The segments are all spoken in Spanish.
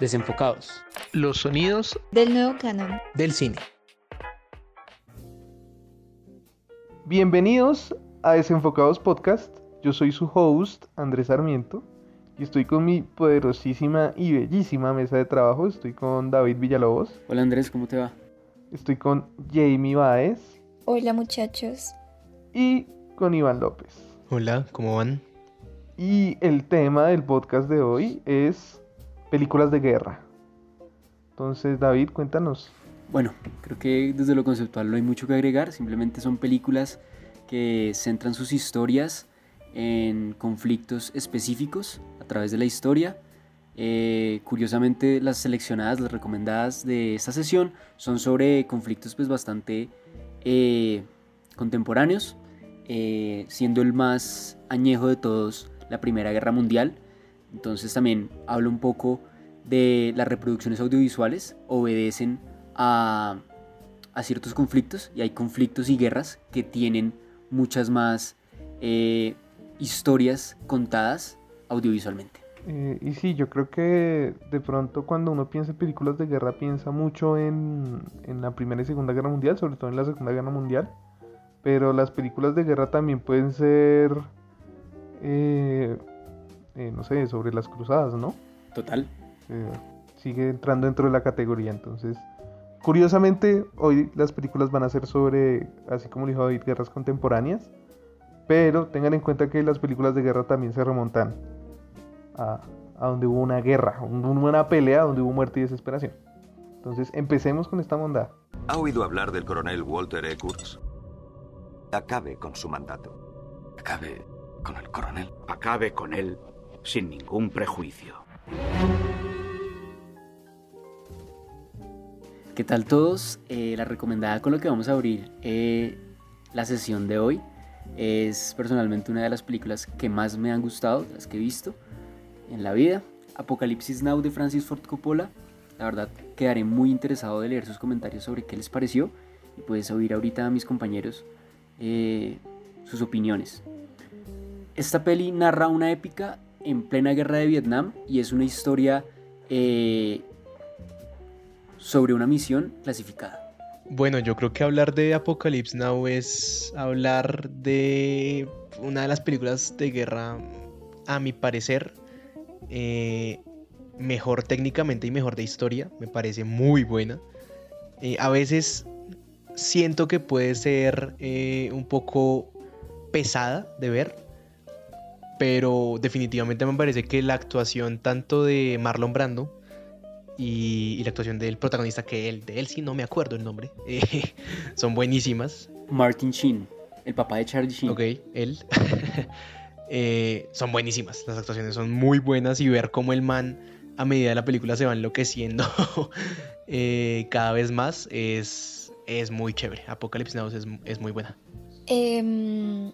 Desenfocados. Los sonidos del nuevo canon del cine. Bienvenidos a Desenfocados Podcast. Yo soy su host, Andrés Sarmiento, y estoy con mi poderosísima y bellísima mesa de trabajo. Estoy con David Villalobos. Hola Andrés, ¿cómo te va? Estoy con Jamie Baez. Hola muchachos. Y con Iván López. Hola, ¿cómo van? Y el tema del podcast de hoy es películas de guerra. Entonces, David, cuéntanos. Bueno, creo que desde lo conceptual no hay mucho que agregar, simplemente son películas que centran sus historias en conflictos específicos a través de la historia. Eh, curiosamente, las seleccionadas, las recomendadas de esta sesión son sobre conflictos pues bastante eh, contemporáneos, eh, siendo el más añejo de todos la Primera Guerra Mundial. Entonces también hablo un poco de las reproducciones audiovisuales, obedecen a, ciertos conflictos y hay conflictos y guerras que tienen muchas más eh, historias contadas audiovisualmente. Eh, y sí, yo creo que de pronto cuando uno piensa en películas de guerra piensa mucho en, la Primera y Segunda Guerra Mundial, sobre todo en la Segunda Guerra Mundial. Pero las películas de guerra también pueden ser eh, eh, no sé, sobre las cruzadas, ¿no? Total. Eh, sigue entrando dentro de la categoría, entonces... Curiosamente, hoy las películas van a ser sobre, así como dijo David, guerras contemporáneas, pero tengan en cuenta que las películas de guerra también se remontan a, a donde hubo una guerra, una pelea donde hubo muerte y desesperación. Entonces, empecemos con esta bondad. ¿Ha oído hablar del coronel Walter E. Kurtz? Acabe con su mandato. Acabe con el coronel. Acabe con él sin ningún prejuicio. ¿Qué tal todos? Eh, la recomendada con lo que vamos a abrir eh, la sesión de hoy es personalmente una de las películas que más me han gustado, las que he visto en la vida. Apocalipsis Now de Francis Ford Coppola. La verdad, quedaré muy interesado de leer sus comentarios sobre qué les pareció y puedes oír ahorita a mis compañeros eh, sus opiniones. Esta peli narra una épica en plena guerra de Vietnam y es una historia eh, sobre una misión clasificada. Bueno, yo creo que hablar de Apocalypse Now es hablar de una de las películas de guerra, a mi parecer, eh, mejor técnicamente y mejor de historia. Me parece muy buena. Eh, a veces siento que puede ser un poco pesada de ver pero definitivamente me parece que la actuación tanto de Marlon Brando y, la actuación del protagonista, que él, de él sí no me acuerdo el nombre, eh, son buenísimas. Martin Sheen, el papá de Charlie Sheen. Ok, él. Eh, son buenísimas, las actuaciones son muy buenas y ver cómo el man a medida de la película se va enloqueciendo eh, cada vez más es, es muy chévere. Apocalypse Now es, es muy buena. Em,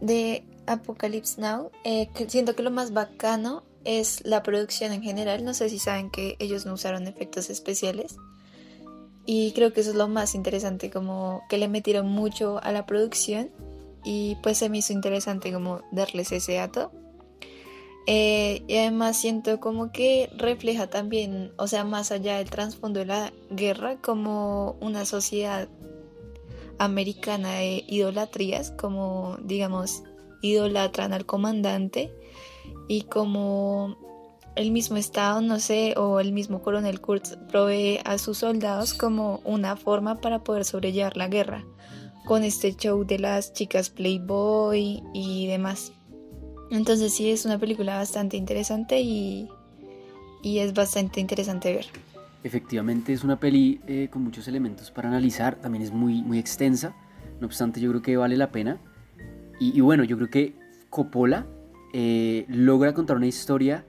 de Apocalypse Now, eh, siento que lo más bacano es la producción en general. No sé si saben que ellos no usaron efectos especiales. Y creo que eso es lo más interesante, como que le metieron mucho a la producción. Y pues se me hizo interesante como darles ese dato. Eh, y además siento como que refleja también, o sea, más allá del trasfondo de la guerra, como una sociedad americana de idolatrías, como digamos idolatran al comandante y como el mismo Estado, no sé, o el mismo coronel Kurtz provee a sus soldados como una forma para poder sobrellevar la guerra, con este show de las chicas Playboy y demás. Entonces sí es una película bastante interesante y, y es bastante interesante ver. Efectivamente es una peli eh, con muchos elementos para analizar, también es muy, muy extensa, no obstante yo creo que vale la pena. Y, bueno, yo creo que Coppola eh, logra contar una historia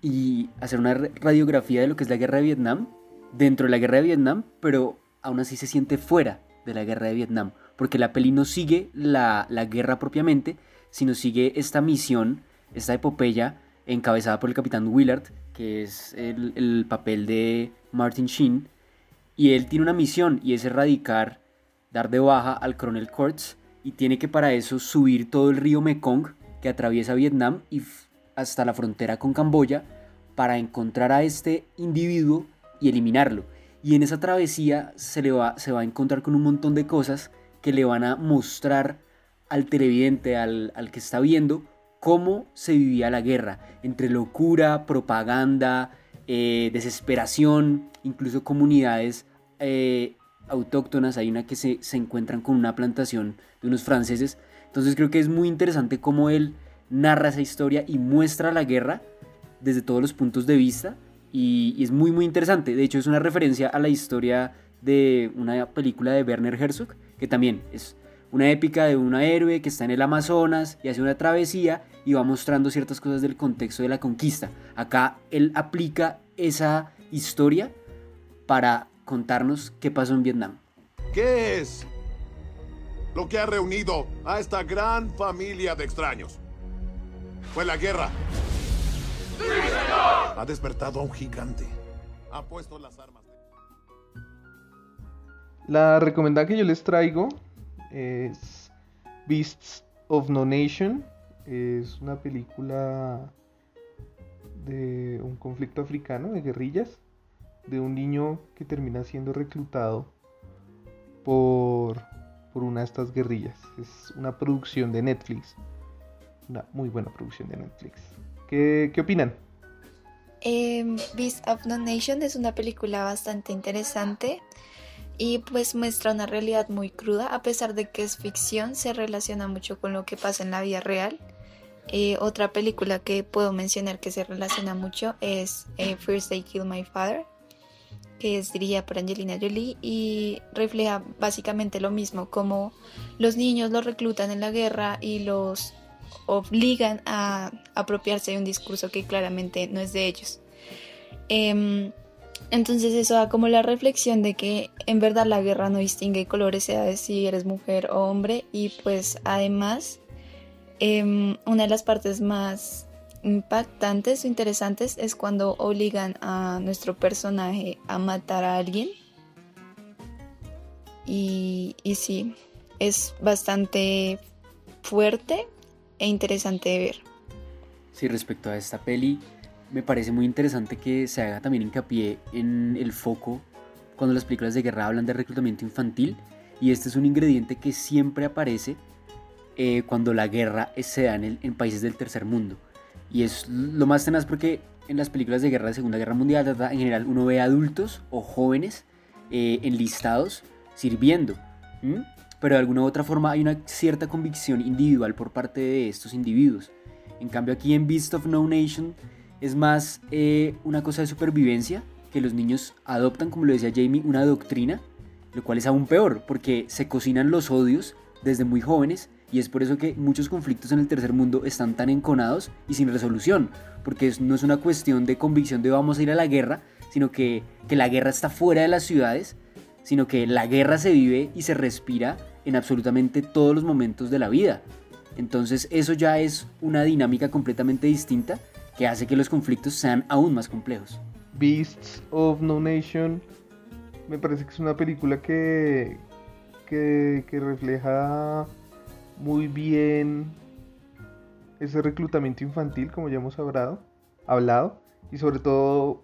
y hacer una radiografía de lo que es la guerra de Vietnam dentro de la guerra de Vietnam, pero aún así se siente fuera de la guerra de Vietnam, porque la peli no sigue la, guerra propiamente, sino sigue esta misión, esta epopeya encabezada por el capitán Willard, que es el, el papel de Martin Sheen, y él tiene una misión y es erradicar, dar de baja al coronel Kurtz y tiene que para eso subir todo el río Mekong que atraviesa Vietnam y hasta la frontera con Camboya para encontrar a este individuo y eliminarlo. Y en esa travesía se, le va, se va a encontrar con un montón de cosas que le van a mostrar al televidente, al, al que está viendo, cómo se vivía la guerra, entre locura, propaganda, eh, desesperación, incluso comunidades eh, autóctonas, hay una que se, se, encuentran con una plantación de unos franceses, entonces creo que es muy interesante cómo él narra esa historia y muestra la guerra desde todos los puntos de vista y, y es muy muy interesante, de hecho es una referencia a la historia de una película de Werner Herzog, que también es una épica de un héroe que está en el Amazonas y hace una travesía y va mostrando ciertas cosas del contexto de la conquista. Acá él aplica esa historia para contarnos qué pasó en Vietnam. ¿Qué es lo que ha reunido a esta gran familia de extraños? Fue la guerra. ¡Sí, señor! Ha despertado a un gigante. Ha puesto las armas. La recomendada que yo les traigo es Beasts of No Nation. Es una película de un conflicto africano de guerrillas, de un niño que termina siendo reclutado por, por una de estas guerrillas. Es una producción de Netflix. Una muy buena producción de Netflix. ¿Qué, qué opinan? Eh, Beast of No Nation es una película bastante interesante y pues muestra una realidad muy cruda, a pesar de que es ficción, se relaciona mucho con lo que pasa en la vida real. Eh, otra película que puedo mencionar que se relaciona mucho es eh, First They Kill My Father, que es dirigida por Angelina Jolie y refleja básicamente lo mismo, como los niños los reclutan en la guerra y los obligan a apropiarse de un discurso que claramente no es de ellos. Eh, entonces eso da como la reflexión de que en verdad la guerra no distingue colores, sea si eres mujer o hombre y pues además eh, una de las partes más impactantes o interesantes es cuando obligan a nuestro personaje a matar a alguien y, y sí, es bastante fuerte e interesante de ver. Sí, respecto a esta peli, me parece muy interesante que se haga también hincapié en el foco cuando las películas de guerra hablan de reclutamiento infantil y este es un ingrediente que siempre aparece eh, cuando la guerra se da en, el, en, países del tercer mundo y es lo más tenaz porque en las películas de guerra de Segunda Guerra Mundial en general uno ve adultos o jóvenes eh, enlistados sirviendo ¿m? pero de alguna u otra forma hay una cierta convicción individual por parte de estos individuos en cambio aquí en Beast of No Nation es más eh, una cosa de supervivencia que los niños adoptan, como lo decía Jamie, una doctrina, lo cual es aún peor, porque se cocinan los odios desde muy jóvenes y es por eso que muchos conflictos en el tercer mundo están tan enconados y sin resolución, porque no es una cuestión de convicción de vamos a ir a la guerra, sino que, que la guerra está fuera de las ciudades, sino que la guerra se vive y se respira en absolutamente todos los momentos de la vida. Entonces eso ya es una dinámica completamente distinta que hace que los conflictos sean aún más complejos. Beasts of No Nation me parece que es una película que, que, refleja muy bien ese reclutamiento infantil, como ya hemos hablado, hablado y sobre todo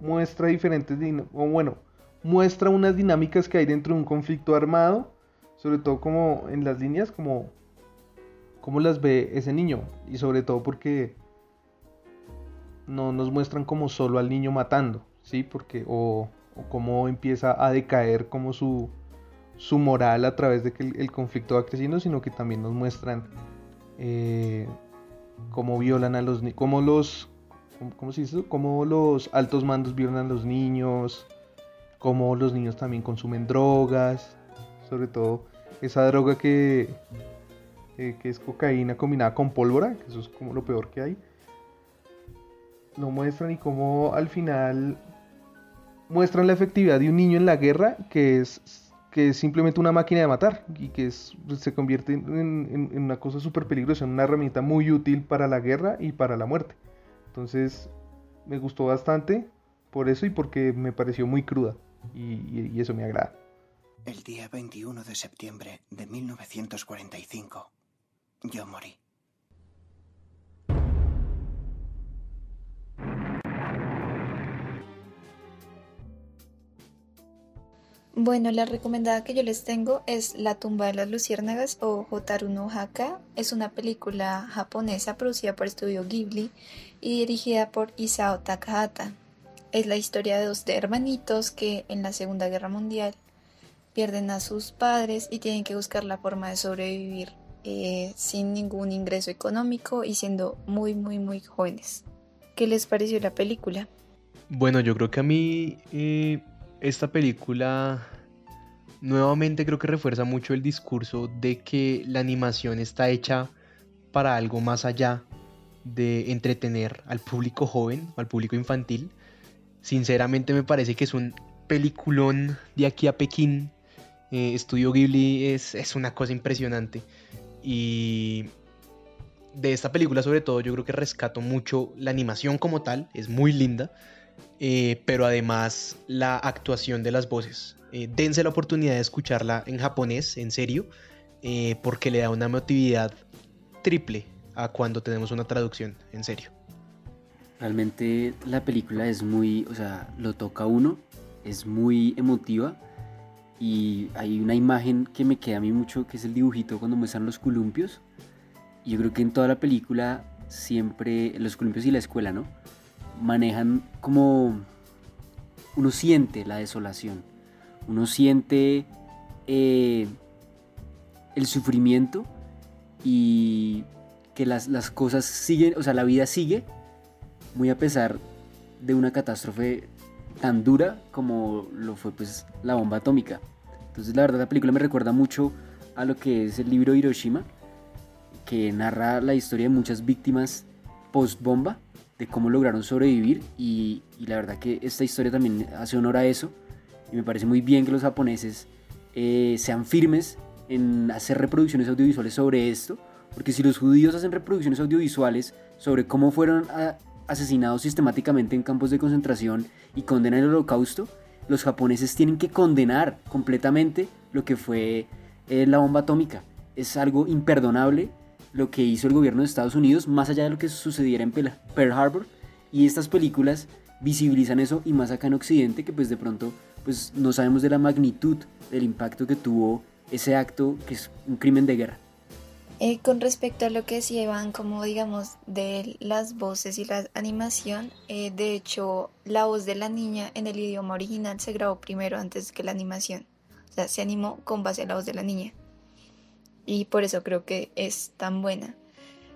muestra diferentes, o bueno, muestra unas dinámicas que hay dentro de un conflicto armado, sobre todo como en las líneas, como, como las ve ese niño, y sobre todo porque no nos muestran como solo al niño matando, ¿sí? Porque, o, cómo empieza a decaer como su, su moral a través de que el, el, conflicto va creciendo, sino que también nos muestran eh, cómo violan a los cómo los ¿cómo se dice? cómo los altos mandos violan a los niños, cómo los niños también consumen drogas, sobre todo esa droga que, eh, que es cocaína combinada con pólvora, que eso es como lo peor que hay lo muestran y cómo al final muestran la efectividad de un niño en la guerra que es, que es simplemente una máquina de matar y que es, se convierte en, una cosa súper peligrosa, en una herramienta muy útil para la guerra y para la muerte. Entonces me gustó bastante por eso y porque me pareció muy cruda y, y, y eso me agrada. El día 21 de septiembre de 1945 yo morí. Bueno, la recomendada que yo les tengo es La tumba de las luciérnagas o Hotaru no Haka. Es una película japonesa producida por Estudio Ghibli y dirigida por Isao Takahata. Es la historia de dos hermanitos que en la Segunda Guerra Mundial pierden a sus padres y tienen que buscar la forma de sobrevivir eh, sin ningún ingreso económico y siendo muy, muy, muy jóvenes. ¿Qué les pareció la película? Bueno, yo creo que a mí eh, esta película nuevamente creo que refuerza mucho el discurso de que la animación está hecha para algo más allá de entretener al público joven o al público infantil. Sinceramente me parece que es un peliculón de aquí a Pekín. Eh, Estudio Ghibli es, es una cosa impresionante. Y de esta película sobre todo yo creo que rescato mucho la animación como tal, es muy linda. Eh, pero además la actuación de las voces. Eh, dense la oportunidad de escucharla en japonés, en serio, eh, porque le da una emotividad triple a cuando tenemos una traducción, en serio. Realmente la película es muy, o sea, lo toca uno, es muy emotiva y hay una imagen que me queda a mí mucho, que es el dibujito cuando muestran los columpios. Yo creo que en toda la película siempre, los columpios y la escuela, ¿no? Manejan como uno siente la desolación, uno siente eh, el sufrimiento y que las, las, cosas siguen, o sea, la vida sigue muy a pesar de una catástrofe tan dura como lo fue pues la bomba atómica. Entonces la verdad la película me recuerda mucho a lo que es el libro Hiroshima, que narra la historia de muchas víctimas post bomba de cómo lograron sobrevivir y, la verdad que esta historia también hace honor a eso y me parece muy bien que los japoneses eh, sean firmes en hacer reproducciones audiovisuales sobre esto, porque si los judíos hacen reproducciones audiovisuales sobre cómo fueron asesinados sistemáticamente en campos de concentración y condenan el holocausto, los japoneses tienen que condenar completamente lo que fue eh, la bomba atómica. Es algo imperdonable lo que hizo el gobierno de Estados Unidos, más allá de lo que sucediera en Pearl Harbor. Y estas películas visibilizan eso y más acá en Occidente, que pues de pronto pues no sabemos de la magnitud del impacto que tuvo ese acto que es un crimen de guerra. Eh, con respecto a lo que decía Iván, como digamos de las voces y la animación, eh, de hecho la voz de la niña en el idioma original se grabó primero antes que la animación. O sea, se animó con base a la voz de la niña y por eso creo que es tan buena.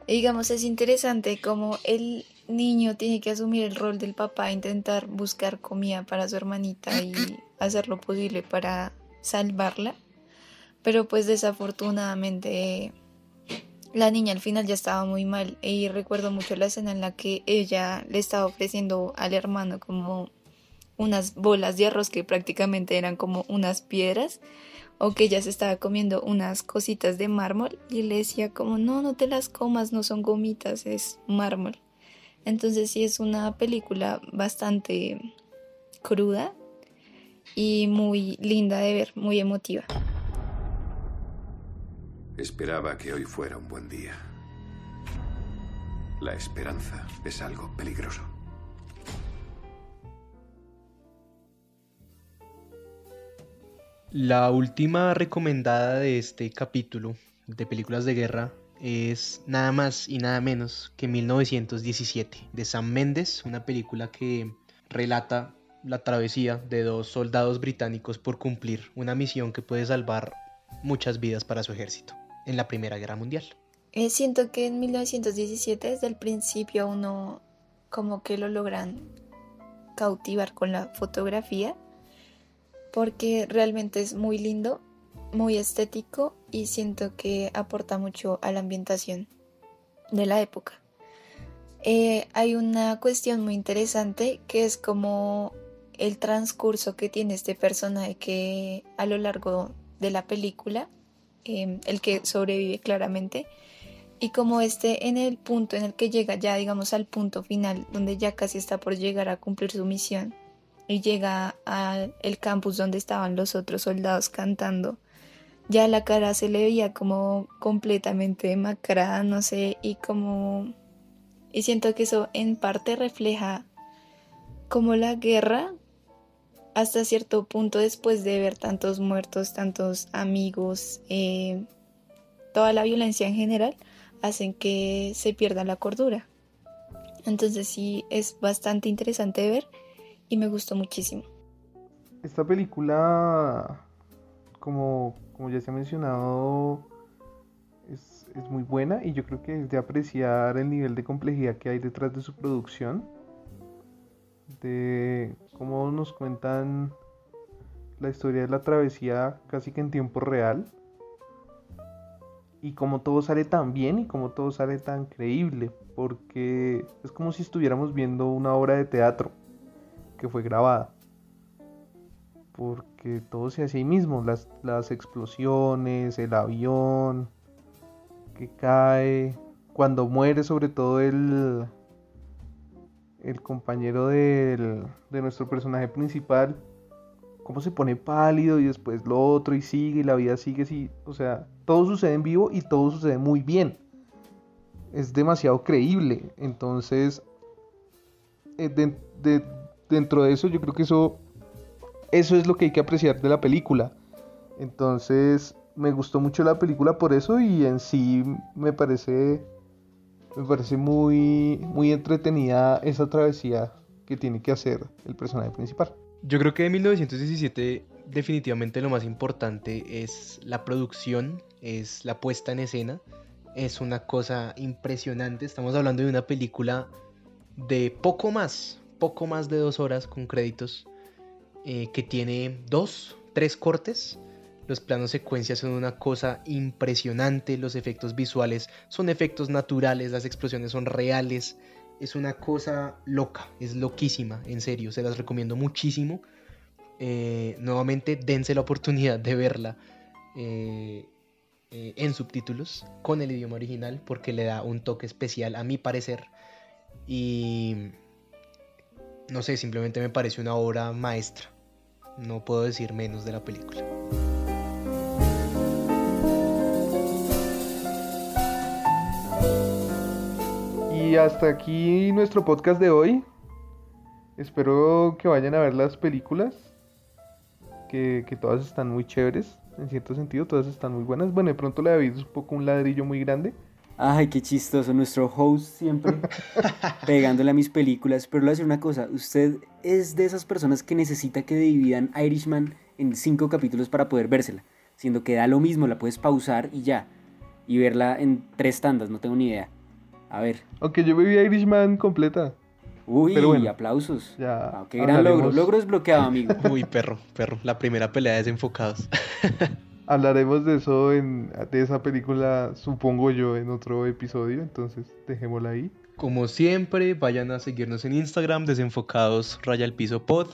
digamos, es interesante como el niño tiene que asumir el rol del papá, intentar buscar comida para su hermanita y hacer lo posible para salvarla. Pero pues desafortunadamente la niña al final ya estaba muy mal y recuerdo mucho la escena en la que ella le estaba ofreciendo al hermano como unas bolas de arroz que prácticamente eran como unas piedras o que ella se estaba comiendo unas cositas de mármol y le decía como no, no te las comas, no son gomitas, es mármol. Entonces sí es una película bastante cruda y muy linda de ver, muy emotiva. Esperaba que hoy fuera un buen día. La esperanza es algo peligroso. La última recomendada de este capítulo de películas de guerra es nada más y nada menos que 1917 de Sam Mendes, una película que relata la travesía de dos soldados británicos por cumplir una misión que puede salvar muchas vidas para su ejército en la Primera Guerra Mundial. Eh, siento que en 1917 desde el principio uno como que lo logran cautivar con la fotografía porque realmente es muy lindo, muy estético y siento que aporta mucho a la ambientación de la época. Eh, hay una cuestión muy interesante que es como el transcurso que tiene este personaje que a lo largo de la película, em, el que sobrevive claramente, y como este en el punto en el que llega ya digamos al punto final, donde ya casi está por llegar a cumplir su misión, y llega al campus donde estaban los otros soldados cantando. Ya la cara se le veía como completamente demacrada, no sé, y como... Y siento que eso en parte refleja como la guerra hasta cierto punto después de ver tantos muertos, tantos amigos, eh, toda la violencia en general, hacen que se pierda la cordura. Entonces sí, es bastante interesante ver y me gustó muchísimo. Esta película, como, ya se ha mencionado, es, es muy buena y yo creo que es de apreciar el nivel de complejidad que hay detrás de su producción. De cómo nos cuentan la historia de la travesía casi que en tiempo real. Y cómo todo sale tan bien y cómo todo sale tan creíble. Porque es como si estuviéramos viendo una obra de teatro que fue grabada. Porque todo se hace ahí mismo. Las, las explosiones, el avión que cae. Cuando muere sobre todo el, el compañero del, de nuestro personaje principal, cómo se pone pálido y después lo otro y sigue y la vida sigue así. O sea, todo sucede en vivo y todo sucede muy bien. Es demasiado creíble. Entonces, eh, de- dentro de eso yo creo que eso, eso es lo que hay que apreciar de la película. Entonces, me gustó mucho la película por eso y en sí me parece me parece muy muy entretenida esa travesía que tiene que hacer el personaje principal. Yo creo que de 1917 definitivamente lo más importante es la producción, es la puesta en escena. Es una cosa impresionante. Estamos hablando de una película de poco más, poco más de dos horas con créditos, eh, que tiene dos, tres cortes. Los planos secuencias son una cosa impresionante, los efectos visuales son efectos naturales, las explosiones son reales. Es una cosa loca, es loquísima, en serio, se las recomiendo muchísimo. Eh, nuevamente, dense la oportunidad de verla eh, en subtítulos con el idioma original porque le da un toque especial a mi parecer. Y no sé, simplemente me parece una obra maestra. No puedo decir menos de la película. Y hasta aquí nuestro podcast de hoy. Espero que vayan a ver las películas. Que, todas están muy chéveres. En cierto sentido, todas están muy buenas. Bueno, de pronto la de David es un poco un ladrillo muy grande. Ay, qué chistoso, nuestro host siempre pegándole a mis películas. Pero le voy a decir una cosa, usted es de esas personas que necesita que dividan Irishman en cinco capítulos para poder vérsela. Siendo que da lo mismo, la puedes pausar y ya. Y verla en tres tandas, no tengo ni idea. A ver. Aunque yo me vi Irishman completa. Uy, Pero bueno, aplausos. Ya Ah, qué gran logro. Logro desbloqueado, amigo. Uy, perro, perro. La primera pelea de desenfocados. Hablaremos de eso, en, de esa película, supongo yo, en otro episodio. Entonces, dejémosla ahí. Como siempre, vayan a seguirnos en Instagram, desenfocados raya al piso pod.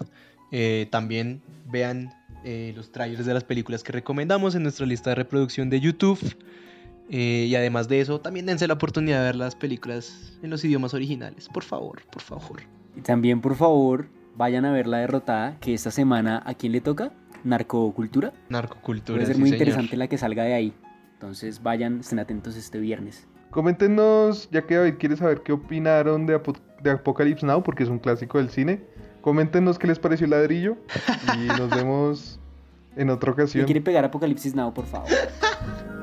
Eh, también vean eh, los trailers de las películas que recomendamos en nuestra lista de reproducción de YouTube. Eh, y además de eso, también dense la oportunidad de ver las películas en los idiomas originales. Por favor, por favor. Y también, por favor, vayan a ver la derrotada, que esta semana, ¿a quién le toca? Narcocultura. Narcocultura. Puede ser sí, muy señor. interesante la que salga de ahí. Entonces vayan, estén atentos este viernes. Coméntenos, ya que David quiere saber qué opinaron de, Apo- de Apocalypse Now, porque es un clásico del cine. Coméntenos qué les pareció el ladrillo. Y nos vemos en otra ¿Me ocasión. quiere pegar Apocalipsis Now, por favor?